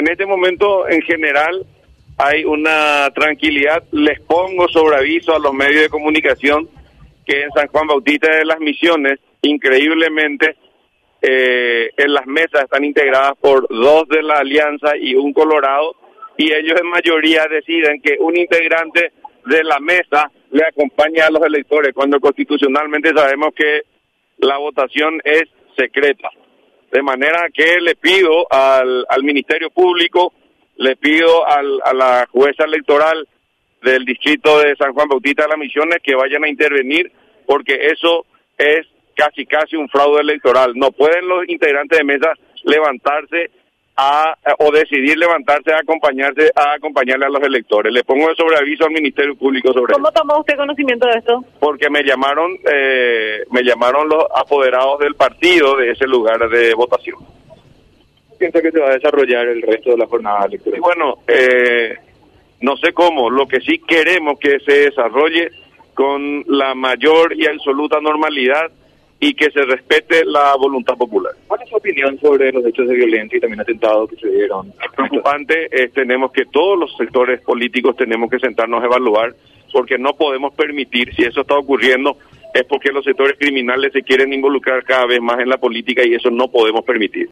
En este momento, en general, hay una tranquilidad. Les pongo sobre aviso a los medios de comunicación que en San Juan Bautista de las Misiones, increíblemente, eh, en las mesas están integradas por dos de la alianza y un colorado, y ellos en mayoría deciden que un integrante de la mesa le acompañe a los electores, cuando constitucionalmente sabemos que la votación es secreta. De manera que le pido al, al Ministerio Público, le pido al, a la jueza electoral del distrito de San Juan Bautista de las Misiones que vayan a intervenir porque eso es casi casi un fraude electoral. No pueden los integrantes de mesa levantarse a, o decidir levantarse a acompañarse a acompañarle a los electores. Le pongo sobre aviso al Ministerio Público sobre ¿Cómo tomó usted conocimiento de esto? Porque me llamaron, eh, me llamaron los apoderados del partido de ese lugar de votación. ¿Piensa que se va a desarrollar el resto de la jornada electoral? Y bueno, eh, no sé cómo, lo que sí queremos que se desarrolle con la mayor y absoluta normalidad y que se respete la voluntad popular. ¿Cuál es su opinión sobre los hechos de violencia y también atentados que se dieron? Preocupante, eh, tenemos que todos los sectores políticos tenemos que sentarnos a evaluar porque no podemos permitir, si eso está ocurriendo, es porque los sectores criminales se quieren involucrar cada vez más en la política y eso no podemos permitir.